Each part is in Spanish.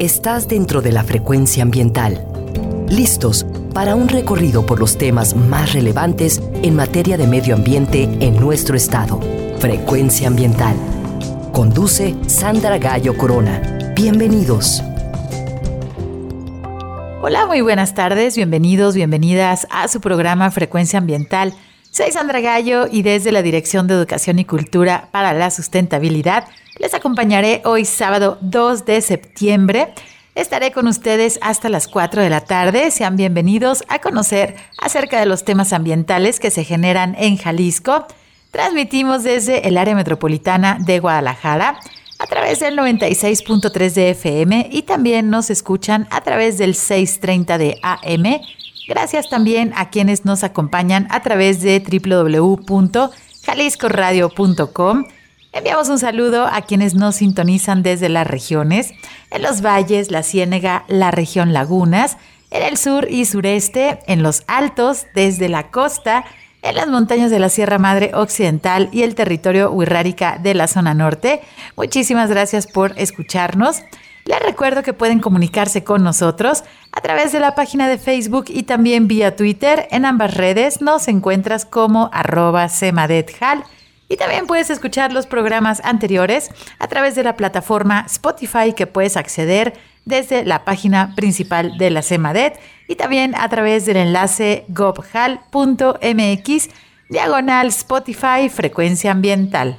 Estás dentro de la frecuencia ambiental. Listos para un recorrido por los temas más relevantes en materia de medio ambiente en nuestro estado. Frecuencia ambiental. Conduce Sandra Gallo Corona. Bienvenidos. Hola, muy buenas tardes, bienvenidos, bienvenidas a su programa Frecuencia Ambiental. Soy Sandra Gallo y desde la Dirección de Educación y Cultura para la Sustentabilidad les acompañaré hoy sábado 2 de septiembre. Estaré con ustedes hasta las 4 de la tarde. Sean bienvenidos a conocer acerca de los temas ambientales que se generan en Jalisco. Transmitimos desde el área metropolitana de Guadalajara a través del 96.3 de FM y también nos escuchan a través del 630 de AM. Gracias también a quienes nos acompañan a través de www.jaliscoradio.com Enviamos un saludo a quienes nos sintonizan desde las regiones, en los valles, la Ciénega, la región Lagunas, en el sur y sureste, en los altos, desde la costa, en las montañas de la Sierra Madre Occidental y el territorio Huirrárica de la zona norte. Muchísimas gracias por escucharnos. Les recuerdo que pueden comunicarse con nosotros a través de la página de Facebook y también vía Twitter. En ambas redes nos encuentras como arroba semadethal y también puedes escuchar los programas anteriores a través de la plataforma Spotify que puedes acceder desde la página principal de la CEMADET y también a través del enlace gobhal.mx diagonal Spotify frecuencia ambiental.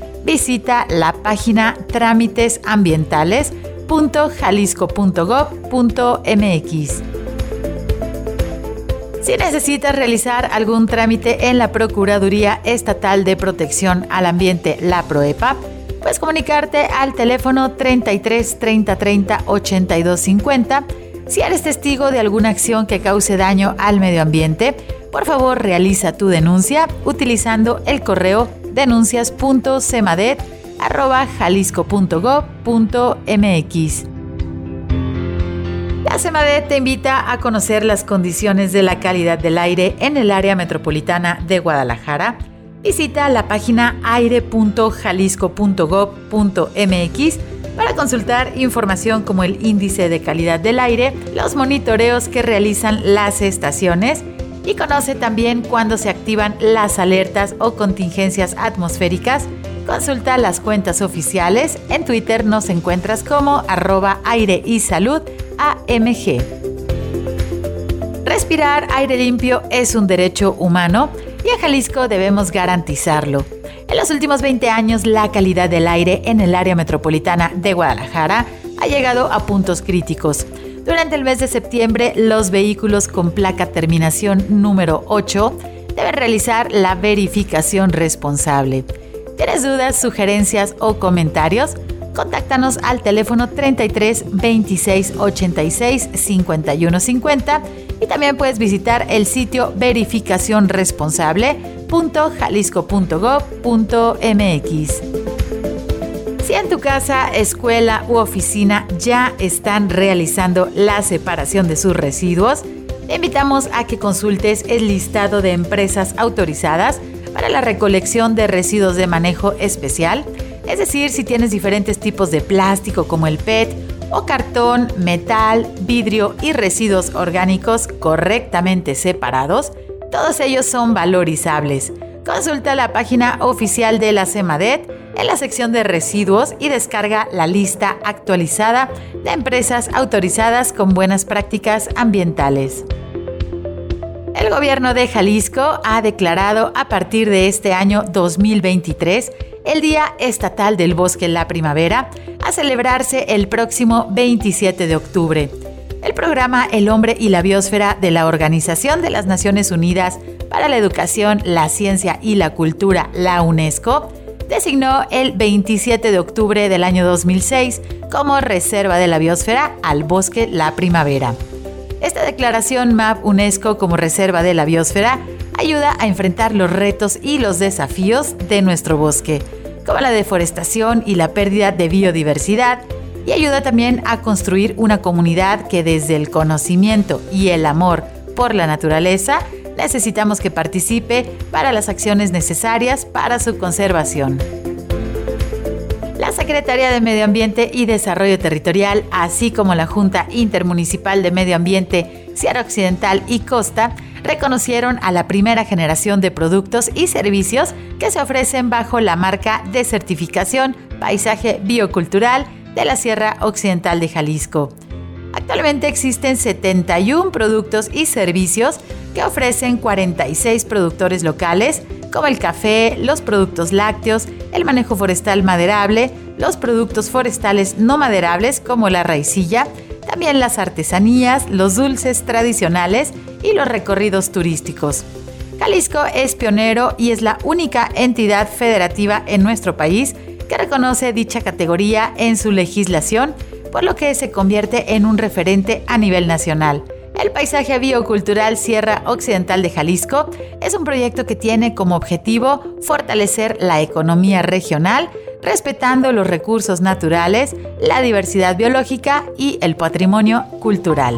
Visita la página Trámites Ambientales www.jalisco.gov.mx. Si necesitas realizar algún trámite en la Procuraduría Estatal de Protección al Ambiente, la PROEPA, puedes comunicarte al teléfono 33 30 30 82 50. Si eres testigo de alguna acción que cause daño al medio ambiente, por favor realiza tu denuncia utilizando el correo denuncias.cemadet.com arroba jalisco.gov.mx. La CEMADET te invita a conocer las condiciones de la calidad del aire en el área metropolitana de Guadalajara. Visita la página aire.jalisco.gov.mx para consultar información como el índice de calidad del aire, los monitoreos que realizan las estaciones y conoce también cuándo se activan las alertas o contingencias atmosféricas Consulta las cuentas oficiales. En Twitter nos encuentras como arroba aire y salud AMG. Respirar aire limpio es un derecho humano y en Jalisco debemos garantizarlo. En los últimos 20 años, la calidad del aire en el área metropolitana de Guadalajara ha llegado a puntos críticos. Durante el mes de septiembre, los vehículos con placa terminación número 8 deben realizar la verificación responsable. ¿Tienes dudas, sugerencias o comentarios? Contáctanos al teléfono 33 26 86 51 50 y también puedes visitar el sitio verificacionresponsable.jalisco.gov.mx. Si en tu casa, escuela u oficina ya están realizando la separación de sus residuos, te invitamos a que consultes el listado de empresas autorizadas para la recolección de residuos de manejo especial, es decir, si tienes diferentes tipos de plástico como el PET o cartón, metal, vidrio y residuos orgánicos correctamente separados, todos ellos son valorizables. Consulta la página oficial de la CEMADET en la sección de residuos y descarga la lista actualizada de empresas autorizadas con buenas prácticas ambientales. El gobierno de Jalisco ha declarado a partir de este año 2023 el Día Estatal del Bosque la Primavera, a celebrarse el próximo 27 de octubre. El programa El Hombre y la Biosfera de la Organización de las Naciones Unidas para la Educación, la Ciencia y la Cultura, la UNESCO, designó el 27 de octubre del año 2006 como Reserva de la Biosfera al Bosque La Primavera. Esta declaración MAP UNESCO como Reserva de la Biosfera ayuda a enfrentar los retos y los desafíos de nuestro bosque, como la deforestación y la pérdida de biodiversidad, y ayuda también a construir una comunidad que desde el conocimiento y el amor por la naturaleza necesitamos que participe para las acciones necesarias para su conservación. La Secretaría de Medio Ambiente y Desarrollo Territorial, así como la Junta Intermunicipal de Medio Ambiente Sierra Occidental y Costa, reconocieron a la primera generación de productos y servicios que se ofrecen bajo la marca de certificación Paisaje Biocultural de la Sierra Occidental de Jalisco. Actualmente existen 71 productos y servicios que ofrecen 46 productores locales, como el café, los productos lácteos, el manejo forestal maderable, los productos forestales no maderables como la raicilla, también las artesanías, los dulces tradicionales y los recorridos turísticos. Jalisco es pionero y es la única entidad federativa en nuestro país que reconoce dicha categoría en su legislación por lo que se convierte en un referente a nivel nacional. El paisaje biocultural Sierra Occidental de Jalisco es un proyecto que tiene como objetivo fortalecer la economía regional, respetando los recursos naturales, la diversidad biológica y el patrimonio cultural.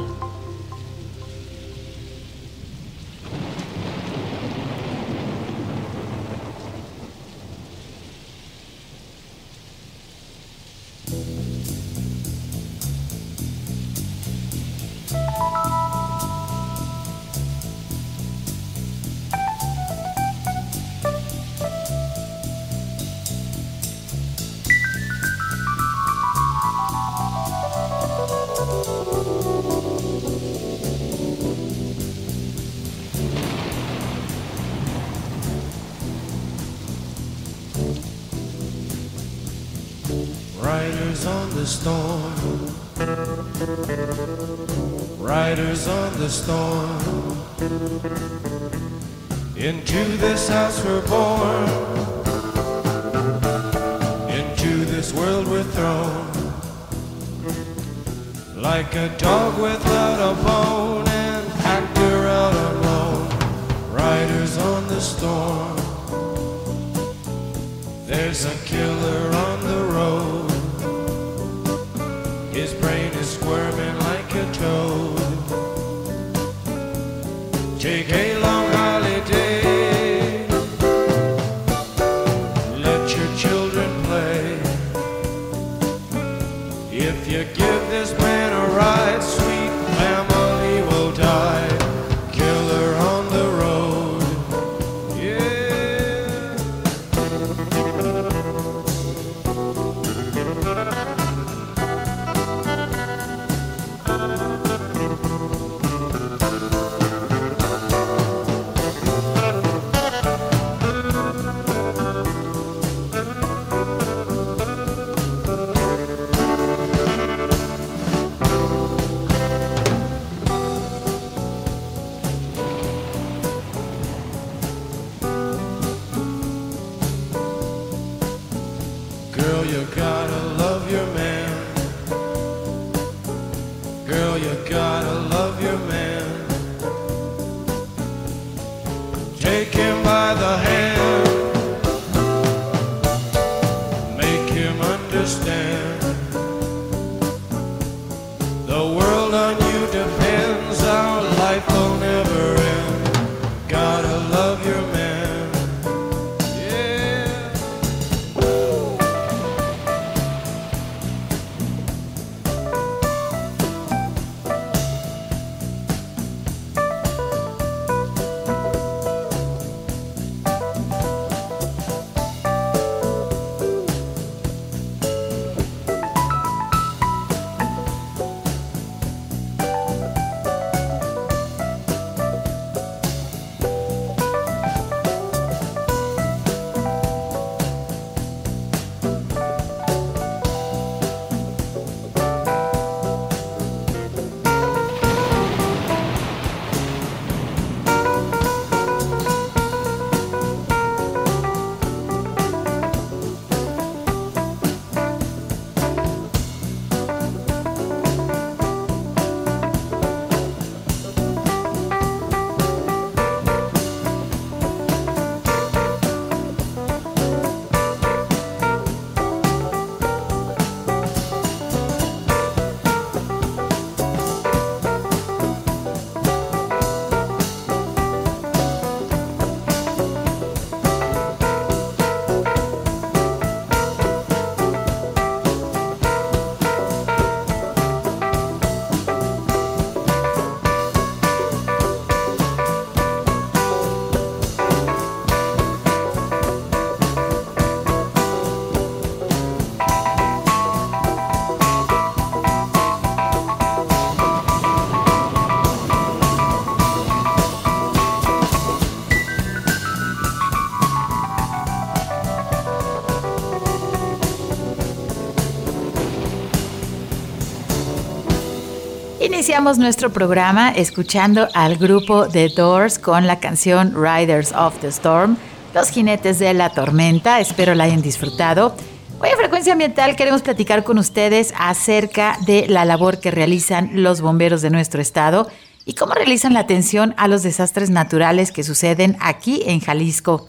Iniciamos nuestro programa escuchando al grupo The Doors con la canción Riders of the Storm, Los jinetes de la tormenta. Espero la hayan disfrutado. Hoy en Frecuencia Ambiental queremos platicar con ustedes acerca de la labor que realizan los bomberos de nuestro estado y cómo realizan la atención a los desastres naturales que suceden aquí en Jalisco.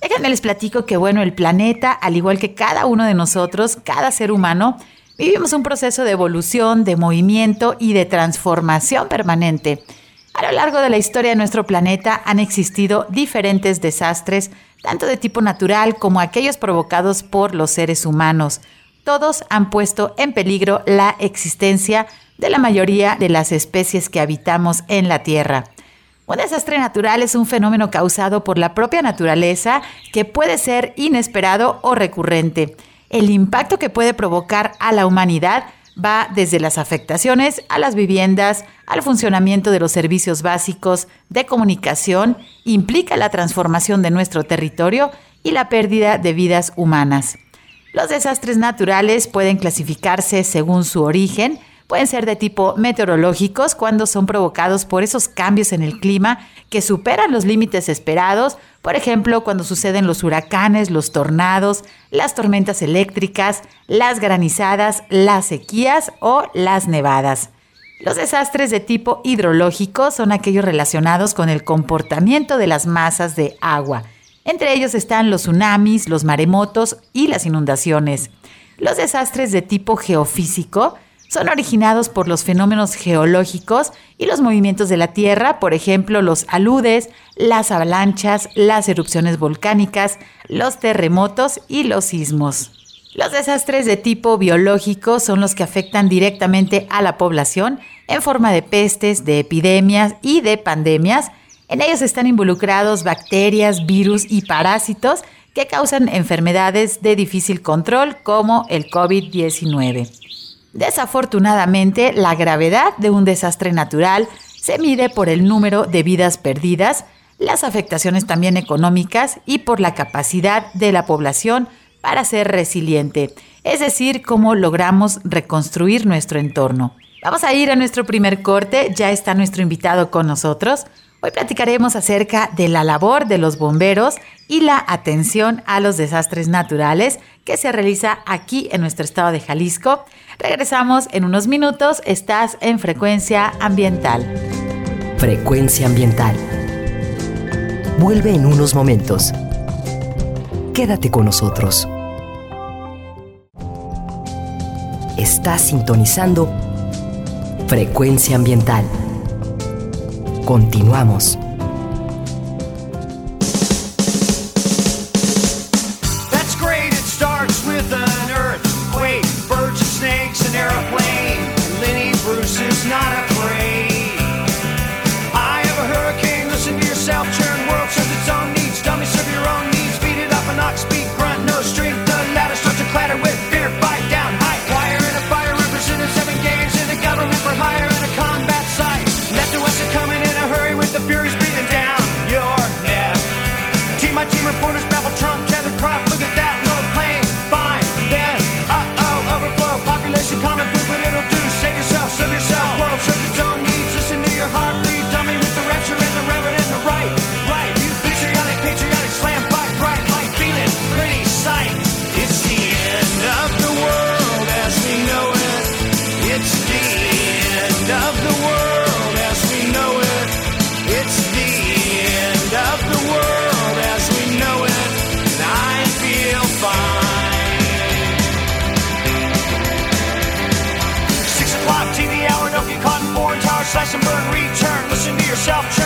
Déjenme les platico que bueno, el planeta, al igual que cada uno de nosotros, cada ser humano, vivimos un proceso de evolución, de movimiento y de transformación permanente. A lo largo de la historia de nuestro planeta han existido diferentes desastres, tanto de tipo natural como aquellos provocados por los seres humanos. Todos han puesto en peligro la existencia de la mayoría de las especies que habitamos en la Tierra. Un desastre natural es un fenómeno causado por la propia naturaleza que puede ser inesperado o recurrente. El impacto que puede provocar a la humanidad va desde las afectaciones a las viviendas, al funcionamiento de los servicios básicos de comunicación, implica la transformación de nuestro territorio y la pérdida de vidas humanas. Los desastres naturales pueden clasificarse según su origen, Pueden ser de tipo meteorológicos cuando son provocados por esos cambios en el clima que superan los límites esperados, por ejemplo, cuando suceden los huracanes, los tornados, las tormentas eléctricas, las granizadas, las sequías o las nevadas. Los desastres de tipo hidrológico son aquellos relacionados con el comportamiento de las masas de agua. Entre ellos están los tsunamis, los maremotos y las inundaciones. Los desastres de tipo geofísico son originados por los fenómenos geológicos y los movimientos de la Tierra, por ejemplo, los aludes, las avalanchas, las erupciones volcánicas, los terremotos y los sismos. Los desastres de tipo biológico son los que afectan directamente a la población en forma de pestes, de epidemias y de pandemias. En ellos están involucrados bacterias, virus y parásitos que causan enfermedades de difícil control como el COVID-19. Desafortunadamente, la gravedad de un desastre natural se mide por el número de vidas perdidas, las afectaciones también económicas y por la capacidad de la población para ser resiliente, es decir, cómo logramos reconstruir nuestro entorno. Vamos a ir a nuestro primer corte, ya está nuestro invitado con nosotros. Hoy platicaremos acerca de la labor de los bomberos y la atención a los desastres naturales que se realiza aquí en nuestro estado de Jalisco. Regresamos en unos minutos, estás en frecuencia ambiental. Frecuencia ambiental. Vuelve en unos momentos. Quédate con nosotros. Estás sintonizando Frecuencia ambiental. Continuamos. Mary's being yourself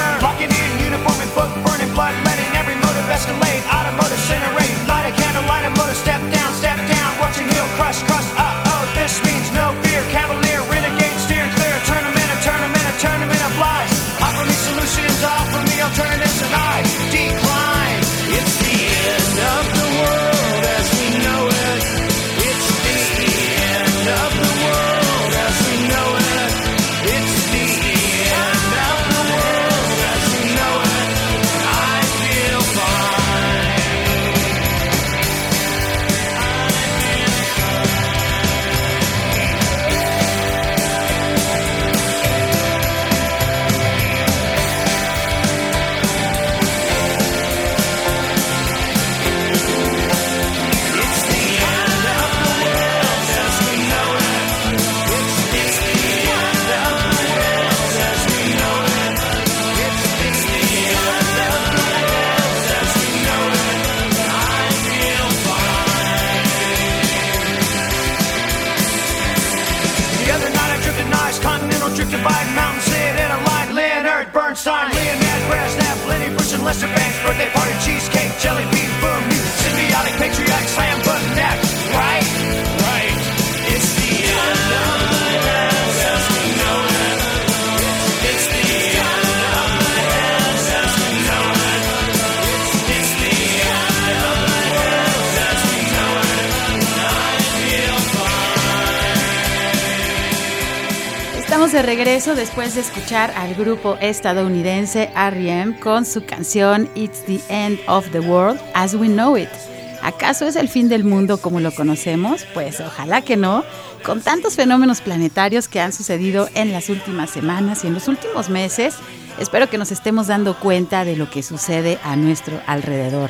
regreso después de escuchar al grupo estadounidense R.E.M. con su canción It's the End of the World as We Know It. ¿Acaso es el fin del mundo como lo conocemos? Pues ojalá que no. Con tantos fenómenos planetarios que han sucedido en las últimas semanas y en los últimos meses, espero que nos estemos dando cuenta de lo que sucede a nuestro alrededor.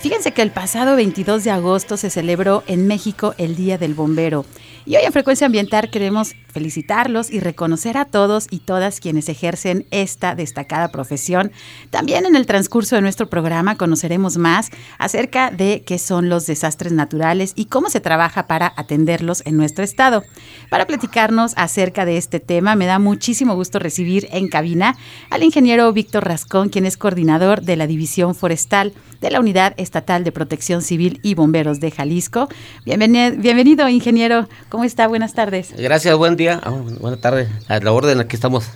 Fíjense que el pasado 22 de agosto se celebró en México el Día del Bombero. Y hoy en Frecuencia Ambiental queremos felicitarlos y reconocer a todos y todas quienes ejercen esta destacada profesión. También en el transcurso de nuestro programa conoceremos más acerca de qué son los desastres naturales y cómo se trabaja para atenderlos en nuestro estado. Para platicarnos acerca de este tema, me da muchísimo gusto recibir en cabina al ingeniero Víctor Rascón, quien es coordinador de la División Forestal de la Unidad Estatal de Protección Civil y Bomberos de Jalisco. Bienvenido, bienvenido ingeniero. ¿Cómo está? Buenas tardes. Gracias, buen día. Ah, buena tarde. A la orden, aquí estamos.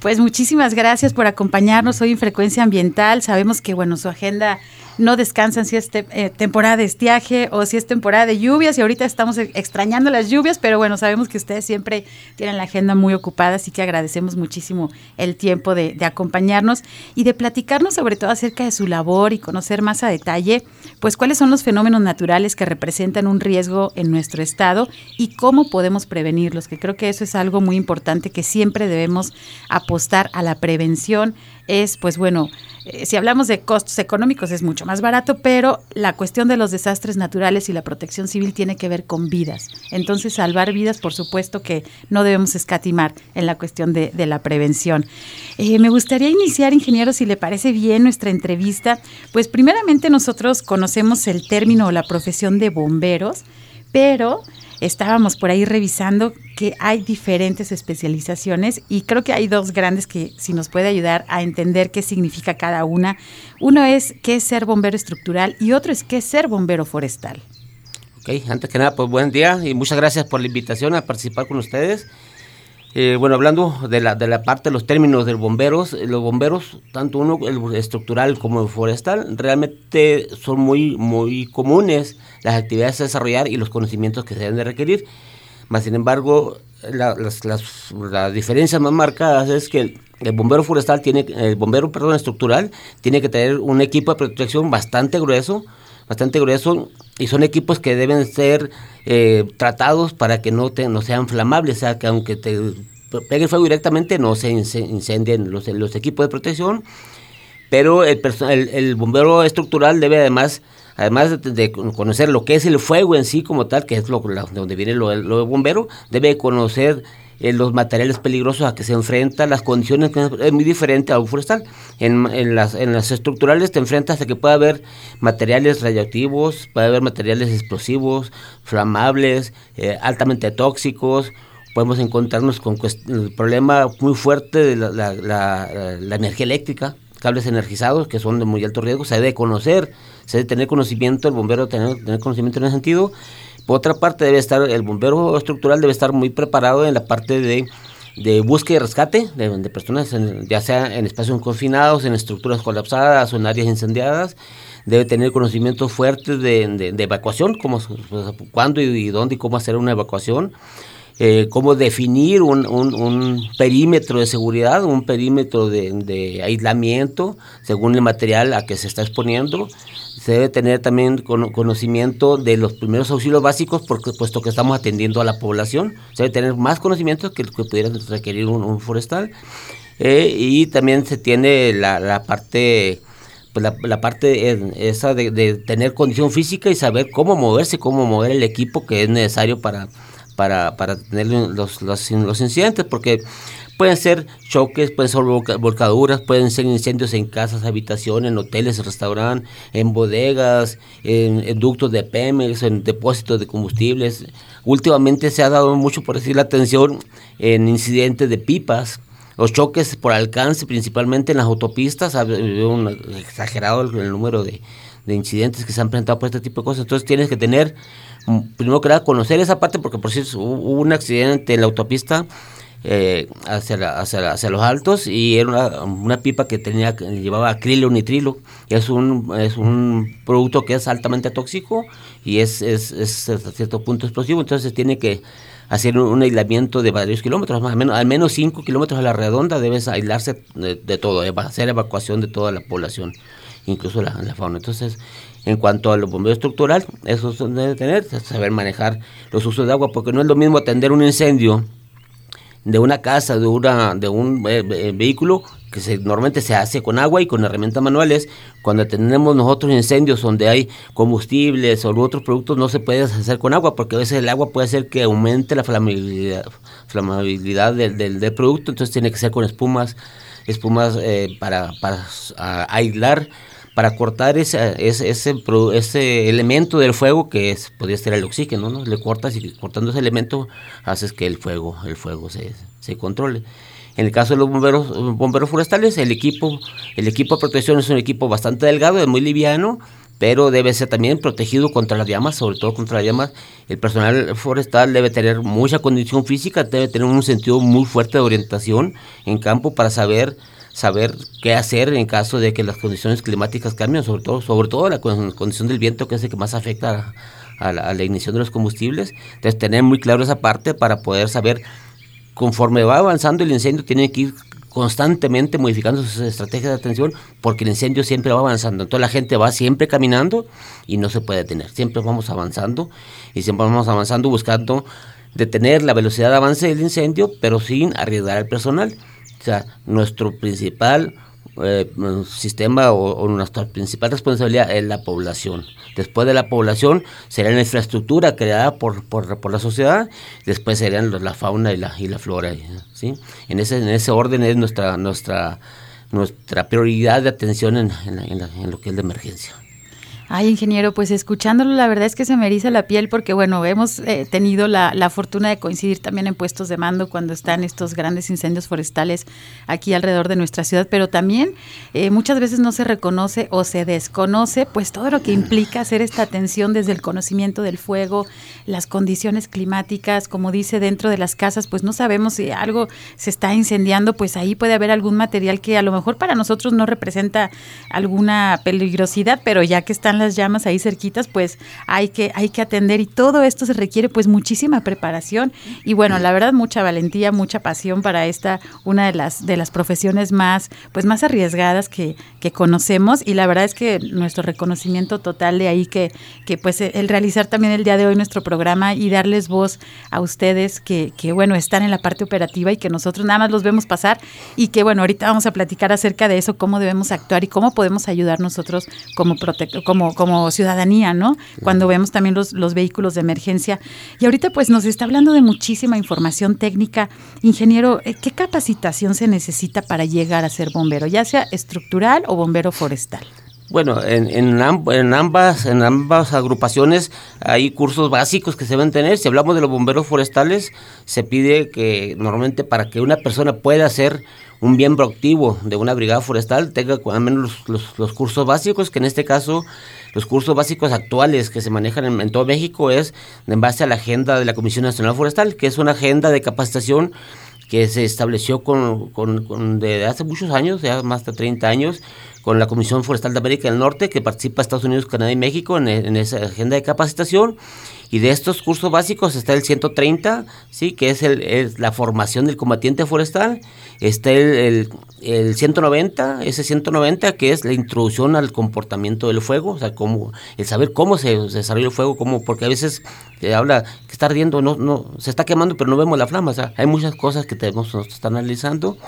Pues muchísimas gracias por acompañarnos hoy en Frecuencia Ambiental. Sabemos que, bueno, su agenda no descansan si es eh, temporada de estiaje o si es temporada de lluvias y ahorita estamos e- extrañando las lluvias, pero bueno, sabemos que ustedes siempre tienen la agenda muy ocupada, así que agradecemos muchísimo el tiempo de, de acompañarnos y de platicarnos sobre todo acerca de su labor y conocer más a detalle, pues cuáles son los fenómenos naturales que representan un riesgo en nuestro estado y cómo podemos prevenirlos, que creo que eso es algo muy importante que siempre debemos apostar a la prevención. Es, pues bueno, eh, si hablamos de costos económicos es mucho más barato, pero la cuestión de los desastres naturales y la protección civil tiene que ver con vidas. Entonces, salvar vidas, por supuesto que no debemos escatimar en la cuestión de, de la prevención. Eh, me gustaría iniciar, ingeniero, si le parece bien nuestra entrevista. Pues primeramente nosotros conocemos el término o la profesión de bomberos, pero estábamos por ahí revisando que hay diferentes especializaciones y creo que hay dos grandes que si nos puede ayudar a entender qué significa cada una. Uno es qué ser bombero estructural y otro es qué ser bombero forestal. Ok, antes que nada, pues buen día y muchas gracias por la invitación a participar con ustedes. Eh, bueno, hablando de la, de la parte de los términos de bomberos, los bomberos, tanto uno, el estructural como el forestal, realmente son muy, muy comunes las actividades a desarrollar y los conocimientos que se deben de requerir. Más sin embargo, la- las, las, las diferencias más marcadas es que el, bombero forestal tiene, el bombero, perdón, estructural, tiene que tener un equipo de protección bastante grueso, bastante grueso, y son equipos que deben ser eh, tratados para que no, te, no sean flamables, o sea, que aunque te pegue el fuego directamente, no se ince- incendien los, los equipos de protección, pero el, el, el bombero estructural debe además además de, conocer lo que es el fuego en sí como tal, que es lo, donde viene lo, lo bombero, debe conocer eh, los materiales peligrosos a que se enfrenta, las condiciones, es muy diferente a un forestal. En, las, en las estructurales te enfrentas a que puede haber materiales radioactivos, puede haber materiales explosivos, flamables, eh, altamente tóxicos, podemos encontrarnos con el problema muy fuerte de la, la- la- la energía eléctrica, cables energizados que son de muy alto riesgo, se debe conocer, se debe tener conocimiento, el bombero tener, tener conocimiento en ese sentido. Por otra parte, debe estar, el bombero estructural debe estar muy preparado en la parte de, de búsqueda y rescate de, personas, ya sea en espacios confinados, en estructuras colapsadas o en áreas incendiadas. Debe tener conocimientos fuertes de, evacuación, como, pues, cuándo y, dónde y cómo hacer una evacuación eh, cómo definir un, un- un perímetro de seguridad, un perímetro de, de aislamiento según el material a que se está exponiendo. Se debe tener también cono- conocimiento de los primeros auxilios básicos, porque puesto que estamos atendiendo a la población, se debe tener más conocimiento que el que pudiera requerir un, forestal. Eh, y también se tiene la, la parte pues la, parte esa de, de tener condición física y saber cómo moverse, cómo mover el equipo que es necesario para, para, para tener los, los, los incidentes, porque pueden ser choques, pueden ser volca- volcaduras, pueden ser incendios en casas, habitaciones, en hoteles, restaurantes, en bodegas, en, ductos de Pemex, en depósitos de combustibles. Últimamente se ha dado mucho, por decir la atención, en incidentes de pipas, los choques por alcance, principalmente en las autopistas, ha un exagerado el, número de, de incidentes que se han presentado por este tipo de cosas. Entonces tienes que tener, mm, primero que nada, conocer esa parte, porque por hubo hubo un accidente en la autopista eh, hacia, la- hacia, la- hacia los altos y era una, pipa que tenía llevaba acrilo nitrilo. Es un, es un producto que es altamente tóxico y es, es, es hasta cierto punto explosivo. Entonces tiene que hacer un, aislamiento de varios kilómetros, más al menos, al menos 5 kilómetros a la redonda debes aislarse de, de todo, eh, hacer evacuación de toda la población, incluso la, fauna. Entonces, en cuanto a los bomberos estructural, eso debe tener, saber manejar los usos de agua, porque no es lo mismo atender un incendio de una casa, de una de un eh, eh, vehículo que se, normalmente se hace con agua y con herramientas manuales. Cuando tenemos nosotros incendios donde hay combustibles o otros productos, no se puede hacer con agua porque a veces el agua puede hacer que aumente la flamabilidad, flamabilidad del, del, del producto, entonces tiene que ser con espumas, espumas eh, para, para a- aislar para cortar ese, ese, ese, elemento del fuego que es, podría ser el oxígeno, ¿no? Le cortas y cortando ese elemento haces que el fuego, el fuego se, se controle. En el caso de los bomberos, bomberos forestales, el equipo, el equipo de protección es un equipo bastante delgado, es muy liviano, pero debe ser también protegido contra las llamas, sobre todo contra las llamas. El personal forestal debe tener mucha condición física, debe tener un sentido muy fuerte de orientación en campo para saber saber qué hacer en caso de que las condiciones climáticas cambien, sobre todo, sobre todo la con- condición del viento, que es el que más afecta a, a la, a la ignición de los combustibles. Entonces, tener muy claro esa parte para poder saber, conforme va avanzando el incendio, tiene que ir constantemente modificando sus estrategias de atención porque el incendio siempre va avanzando. Entonces la gente va siempre caminando y no se puede detener. Siempre vamos avanzando y siempre vamos avanzando buscando detener la velocidad de avance del incendio, pero sin arriesgar al personal. Sea, nuestro principal eh, sistema o, nuestra principal responsabilidad es la población. Después de la población será la infraestructura creada por, por, por la sociedad, después serían la fauna y la, y la flora. ¿sí? En, ese, en ese orden es nuestra, nuestra, nuestra prioridad de atención en, en en lo que es la emergencia. Ay, ingeniero, pues escuchándolo, la verdad es que se me eriza la piel porque, bueno, hemos eh, tenido la, la fortuna de coincidir también en puestos de mando cuando están estos grandes incendios forestales aquí alrededor de nuestra ciudad, pero también eh, muchas veces no se reconoce o se desconoce, pues todo lo que implica hacer esta atención desde el conocimiento del fuego, las condiciones climáticas, como dice dentro de las casas, pues no sabemos si algo se está incendiando, pues ahí puede haber algún material que a lo mejor para nosotros no representa alguna peligrosidad, pero ya que están las llamas ahí cerquitas, pues hay que hay que atender y todo esto se requiere pues muchísima preparación. Y bueno, la verdad mucha valentía, mucha pasión para esta una de las de las profesiones más pues más arriesgadas que, que conocemos. Y la verdad es que nuestro reconocimiento total de ahí que que pues el realizar también el día de hoy nuestro programa y darles voz a ustedes que, que bueno, están en la parte operativa y que nosotros nada más los vemos pasar y que bueno, ahorita vamos a platicar acerca de eso, cómo debemos actuar y cómo podemos ayudar nosotros como protecto, como, ciudadanía, ¿no? Cuando vemos también los, los vehículos de emergencia. Y ahorita pues nos está hablando de muchísima información técnica. Ingeniero, eh, ¿qué capacitación se necesita para llegar a ser bombero, ya sea estructural o bombero forestal? Bueno, en, en ambas, en ambas agrupaciones hay cursos básicos que se deben tener. Si hablamos de los bomberos forestales, se pide que normalmente para que una persona pueda ser un miembro activo de una brigada forestal tenga al menos los, los- cursos básicos, que en este caso los cursos básicos actuales que se manejan en, todo México es en base a la agenda de la Comisión Nacional Forestal, que es una agenda de capacitación que se estableció con, con, con- de hace muchos años, ya más de 30 años, con la Comisión Forestal de América del Norte, que participa Estados Unidos, Canadá y México en esa agenda de capacitación. Y de estos cursos básicos está el 130, ¿sí? que es, el, la formación del combatiente forestal. Está el, el, el 190, ese 190 que es la introducción al comportamiento del fuego, o sea, cómo, el saber cómo se, se desarrolla el fuego, cómo, porque a veces se habla que está ardiendo, no, no, se está quemando, pero no vemos la flama. O sea, hay muchas cosas que tenemos nosotros estar analizando.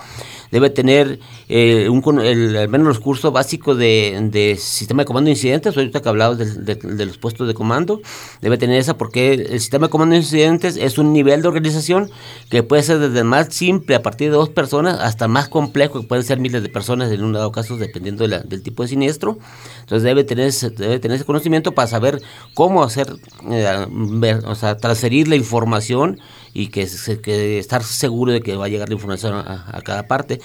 Debe tener eh, un, el- al menos los cursos básicos de, de sistema de comando de incidentes, ahorita que hablaba de, de- de los puestos de comando, debe tener esa porque el sistema de comando de incidentes es un nivel de organización que puede ser desde más simple a partir de dos personas hasta más complejo que pueden ser miles de personas en un dado caso dependiendo de la- del tipo de siniestro. Entonces debe tener, ese- debe tener ese conocimiento para saber cómo hacer, eh, ver, o sea, transferir la información y que, que estar seguro de que va a llegar la información a, cada parte.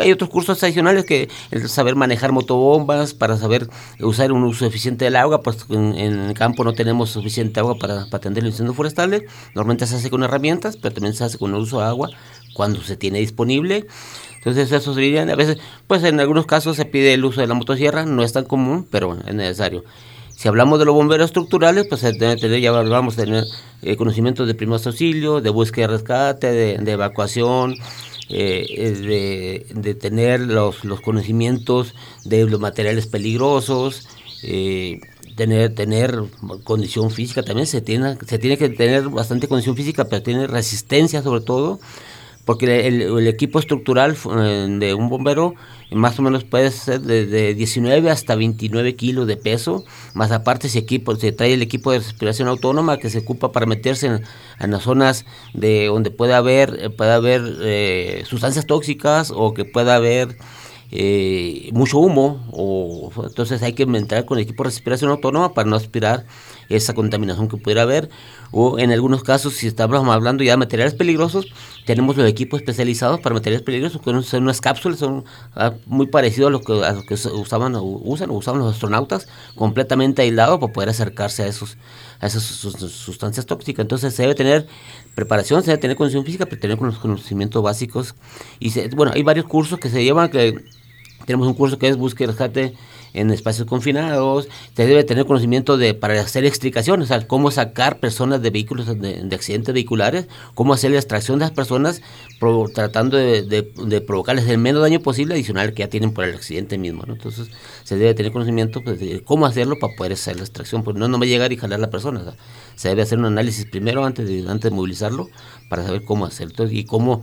hay otros cursos adicionales que el saber manejar motobombas, para saber usar un uso eficiente del agua, pues en, el campo no tenemos suficiente agua para, para atender los incendios forestales. Normalmente se hace con herramientas, pero también se hace con el uso de agua cuando se tiene disponible. Entonces eso sería, a veces, pues en algunos casos se pide el uso de la motosierra, no es tan común, pero es necesario. Si hablamos de los bomberos estructurales, pues tener, ya vamos a tener eh, conocimientos de primeros auxilios, de búsqueda y rescate, de, evacuación, eh, de, tener los, los, conocimientos de los materiales peligrosos, eh, tener, tener condición física. También, se tiene, se tiene que tener bastante condición física, pero tiene resistencia sobre todo, porque el, equipo estructural eh, de un bombero más o menos puede ser de, 19 hasta 29 kilos de peso, más aparte se, equipo, se trae el equipo de respiración autónoma que se ocupa para meterse en, las zonas de donde puede haber, eh, puede haber eh, sustancias tóxicas o que pueda haber eh, mucho humo, o entonces hay que entrar con el equipo de respiración autónoma para no aspirar esa contaminación que pudiera haber, o en algunos casos, si estamos hablando ya de materiales peligrosos, tenemos los equipos especializados para materiales peligrosos, que son unas cápsulas, son ah, muy parecidos a lo que, usaban o usan o usaban los astronautas, completamente aislados para poder acercarse a esos a esas sustancias tóxicas. Entonces se debe tener preparación, se debe tener condición física, pero tener los conocimientos básicos. Y bueno, hay varios cursos que se llevan que tenemos un curso que es búsqueda y rescate en espacios confinados. Se debe tener conocimiento de para hacer explicaciones, o sea, cómo sacar personas de vehículos de, accidentes vehiculares, cómo hacer la extracción de las personas, tratando de, provocarles el menos daño posible adicional que ya tienen por el accidente mismo. Entonces, se debe tener conocimiento pues, de cómo hacerlo para poder hacer la extracción, pues no, no me llegar y jalar a la persona. se debe hacer un análisis primero antes de, antes de movilizarlo para saber cómo hacerlo y cómo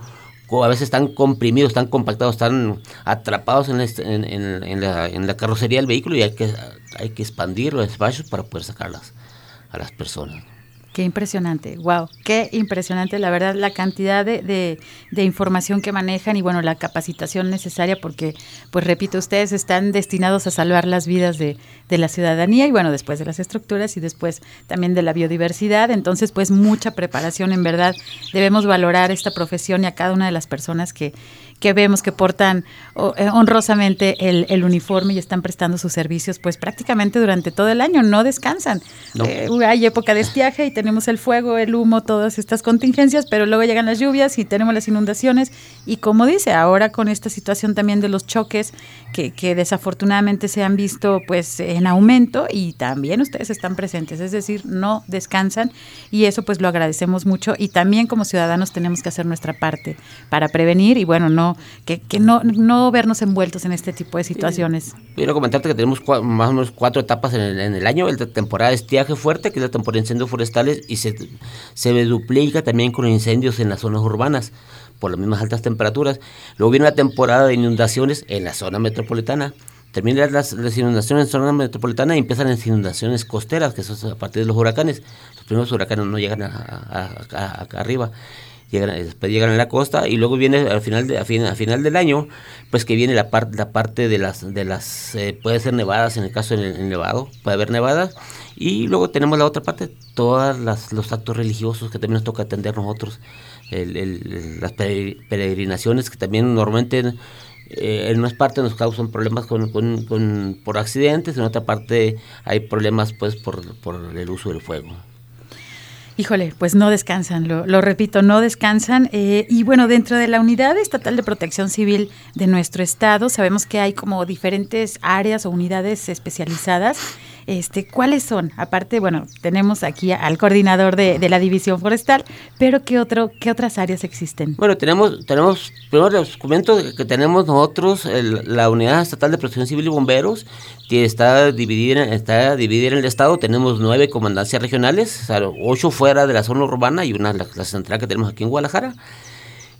a veces están comprimidos, están compactados, están atrapados en, en, la, la, carrocería del vehículo y hay que, hay que expandir los espacios para poder sacarlas a las personas. Qué impresionante, wow, qué impresionante, la verdad, la cantidad de, de, información que manejan y bueno, la capacitación necesaria porque, pues repito, ustedes están destinados a salvar las vidas de, de, la ciudadanía y bueno, después de las estructuras y después también de la biodiversidad, entonces pues mucha preparación, en verdad, debemos valorar esta profesión y a cada una de las personas que, que vemos que portan eh, honrosamente el, uniforme y están prestando sus servicios pues prácticamente durante todo el año, no descansan. Eh, hay época de estiaje y tenemos el fuego, el humo, todas estas contingencias, pero luego llegan las lluvias y tenemos las inundaciones. Y como dice, ahora con esta situación también de los choques que, que desafortunadamente se han visto pues en aumento y también ustedes están presentes, es decir, no descansan. Y eso pues lo agradecemos mucho y también como ciudadanos tenemos que hacer nuestra parte para prevenir y bueno, no que, no, no vernos envueltos en este tipo de situaciones. Quiero comentarte que tenemos más o menos cuatro etapas en el, año, la temporada de estiaje fuerte, que es la temporada de incendios forestales, y se, se duplica también con incendios en las zonas urbanas por las mismas altas temperaturas. Luego viene la temporada de inundaciones en la zona metropolitana. Terminan las, inundaciones en zona metropolitana y empiezan las inundaciones costeras, que son a partir de los huracanes. Los primeros huracanes no llegan acá arriba llegan, después llegan a la costa y luego viene al final de, a, final del año, pues que viene la parte la parte de las de las eh, puede ser nevadas en el caso del nevado, puede haber nevadas y luego tenemos la otra parte, todos los actos religiosos que también nos toca atender nosotros, las peregrinaciones que también normalmente eh, en una parte nos causan problemas con, con, por accidentes, en otra parte hay problemas pues por, por el uso del fuego. Híjole, pues no descansan, lo, repito, no descansan. Eh, y bueno, dentro de la Unidad Estatal de Protección Civil de nuestro estado, sabemos que hay como diferentes áreas o unidades especializadas este, ¿Cuáles son? Aparte, bueno, tenemos aquí al coordinador de, la División Forestal, pero ¿qué, otro, ¿qué otras áreas existen? Bueno, tenemos, tenemos primero los documentos que tenemos nosotros, la Unidad Estatal de Protección Civil y Bomberos, que está dividida, está dividida en el Estado, tenemos nueve comandancias regionales, ocho fuera de la zona urbana y una, la, central que tenemos aquí en Guadalajara.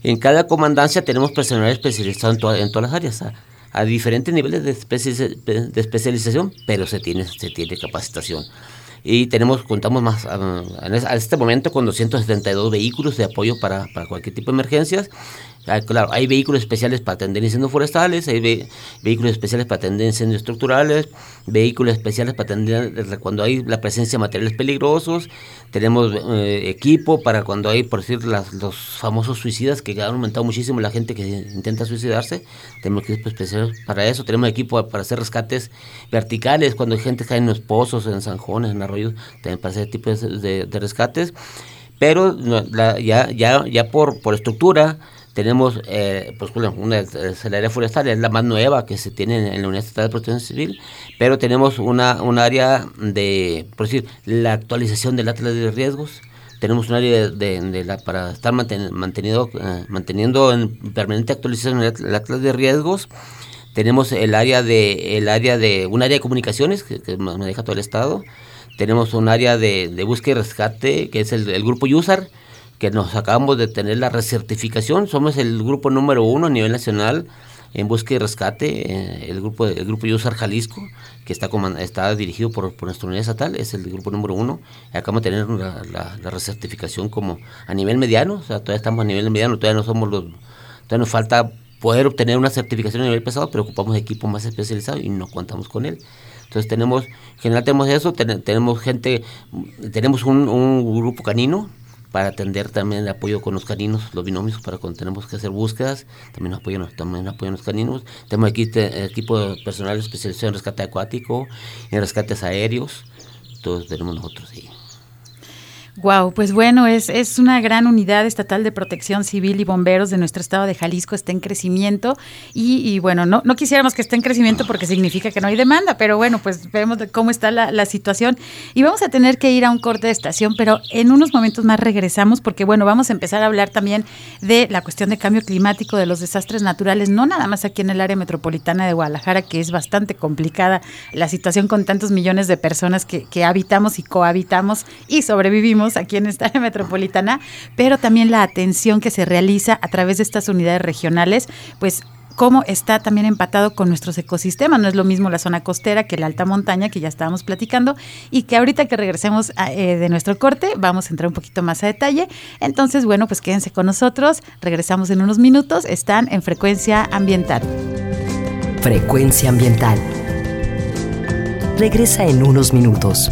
En cada comandancia tenemos personal especializado en, en todas las áreas a diferentes niveles de, especialización, pero se tiene, se tiene capacitación. Y tenemos, contamos más a, este momento con 272 vehículos de apoyo para, para, cualquier tipo de emergencias. Ah, claro, hay vehículos especiales para atender incendios forestales, hay ve- vehículos especiales para atender incendios estructurales, vehículos especiales para atender desde cuando hay la presencia de materiales peligrosos, tenemos eh, equipo para cuando hay, por decir, las- los famosos suicidas que han aumentado muchísimo la gente que intenta suicidarse, tenemos equipo especial para eso, tenemos equipo para hacer rescates verticales, cuando hay gente que cae en los pozos, en zanjones, en arroyos, también para ese tipo de, de- rescates, pero la- ya, ya, ya por, por estructura tenemos, eh, pues una área forestal, es la más nueva que se tiene en, la Unidad Estatal de Protección Civil, pero tenemos una, un área de, por decir, la actualización del Atlas de Riesgos, tenemos un área de, la, para estar manten- mantenido, eh, manteniendo en permanente actualización el Atlas de Riesgos, tenemos el área de, el área de, un área de comunicaciones que, que maneja todo el Estado, tenemos un área de, de búsqueda y rescate, que es el, el grupo USAR, que nos acabamos de tener la recertificación. Somos el grupo número uno a nivel nacional en búsqueda y rescate. eh, el grupo el grupo USAR Jalisco, que está, coman- está dirigido por, por nuestra unidad estatal, es el grupo número uno. Acabamos de tener la, la- la recertificación como a nivel mediano, o sea, todavía estamos a nivel mediano, todavía no somos los... Todavía nos falta poder obtener una certificación a nivel pesado, pero ocupamos equipo más especializado y no contamos con él. Entonces tenemos, en general tenemos eso, ten- tenemos gente, tenemos un grupo canino para atender también el apoyo con los caninos, los binomios, para cuando tenemos que hacer búsquedas, también apoyan, también apoyan los caninos. Tenemos aquí te- equipo de personal especializado en rescate acuático, en rescates aéreos, todos tenemos nosotros ahí. Wow, pues bueno, es, es una gran unidad estatal de protección civil y bomberos de nuestro estado de Jalisco, está en crecimiento. Y, bueno, no, no quisiéramos que esté en crecimiento porque significa que no hay demanda, pero bueno, pues vemos cómo está la, la situación. Y vamos a tener que ir a un corte de estación, pero en unos momentos más regresamos porque bueno, vamos a empezar a hablar también de la cuestión de cambio climático, de los desastres naturales, no nada más aquí en el área metropolitana de Guadalajara, que es bastante complicada la situación con tantos millones de personas que habitamos y cohabitamos y sobrevivimos aquí en esta metropolitana, pero también la atención que se realiza a través de estas unidades regionales, pues cómo está también empatado con nuestros ecosistemas. No es lo mismo la zona costera que la alta montaña, que ya estábamos platicando, y que ahorita que regresemos a, eh, de nuestro corte vamos a entrar un poquito más a detalle. Entonces, bueno, pues quédense con nosotros, regresamos en unos minutos, están en frecuencia ambiental. Frecuencia ambiental. Regresa en unos minutos.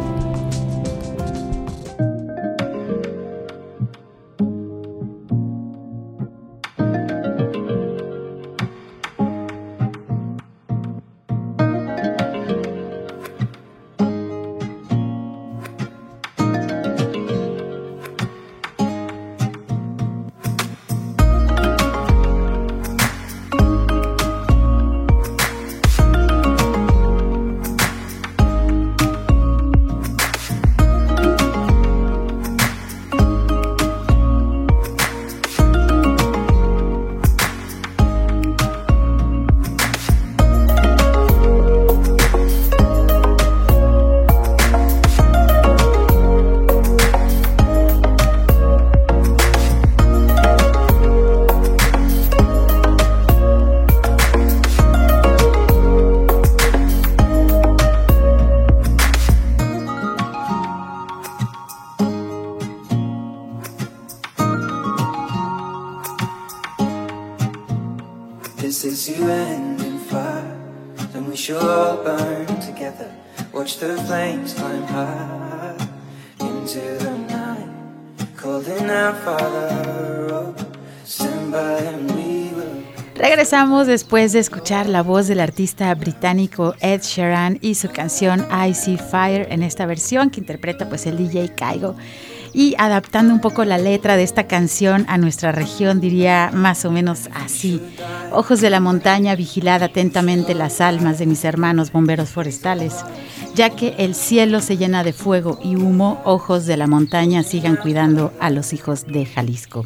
Después de escuchar la voz del artista británico Ed Sheeran y su canción I See Fire en esta versión que interpreta pues el DJ Kaigo. Y adaptando un poco la letra de esta canción a nuestra región diría más o menos así. Ojos de la montaña, vigilad atentamente las almas de mis hermanos bomberos forestales. Ya que el cielo se llena de fuego y humo, ojos de la montaña sigan cuidando a los hijos de Jalisco.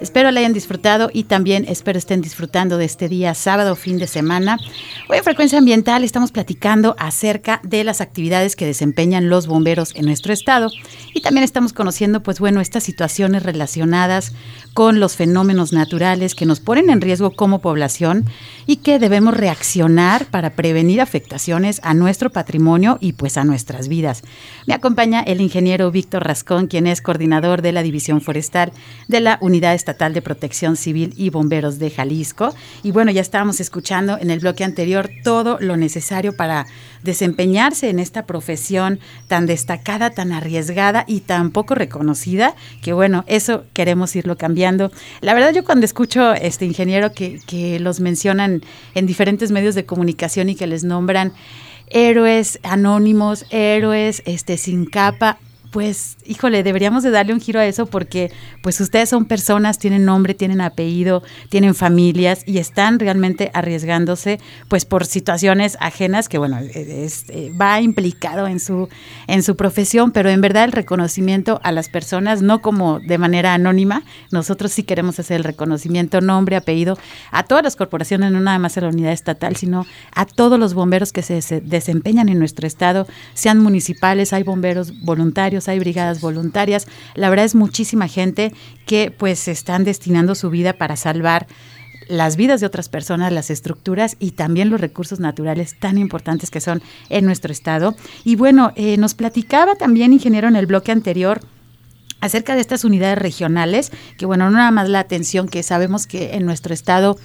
Espero la hayan disfrutado y también espero estén disfrutando de este día sábado, fin de semana. Hoy en Frecuencia Ambiental estamos platicando acerca de las actividades que desempeñan los bomberos en nuestro estado y también estamos conociendo, pues bueno, estas situaciones relacionadas con los fenómenos naturales que nos ponen en riesgo como población y que debemos reaccionar para prevenir afectaciones a nuestro patrimonio y pues a nuestras vidas. Me acompaña el ingeniero Víctor Rascón, quien es coordinador de la División Forestal de la Unidad Estatal de Protección Civil y Bomberos de Jalisco. Y bueno, ya estábamos escuchando en el bloque anterior todo lo necesario para desempeñarse en esta profesión tan destacada, tan arriesgada y tan poco reconocida, que bueno, eso queremos irlo cambiando. La verdad yo cuando escucho este ingeniero que, que los mencionan en diferentes medios de comunicación y que les nombran héroes anónimos, héroes este sin capa, pues, híjole, deberíamos de darle un giro a eso porque, pues, ustedes son personas, tienen nombre, tienen apellido, tienen familias y están realmente arriesgándose, pues, por situaciones ajenas que, bueno, es, eh, va implicado en su, en su profesión, pero en verdad el reconocimiento a las personas, no como de manera anónima, nosotros sí queremos hacer el reconocimiento, nombre, apellido, a todas las corporaciones, no nada más a la unidad estatal, sino a todos los bomberos que se desempeñan en nuestro estado, sean municipales, hay bomberos voluntarios, hay brigadas voluntarias. La verdad es muchísima gente que pues están destinando su vida para salvar las vidas de otras personas, las estructuras y también los recursos naturales tan importantes que son en nuestro estado. Y bueno, eh, nos platicaba también, ingeniero, en el bloque anterior acerca de estas unidades regionales, que bueno, no nada más la atención que sabemos que en nuestro estado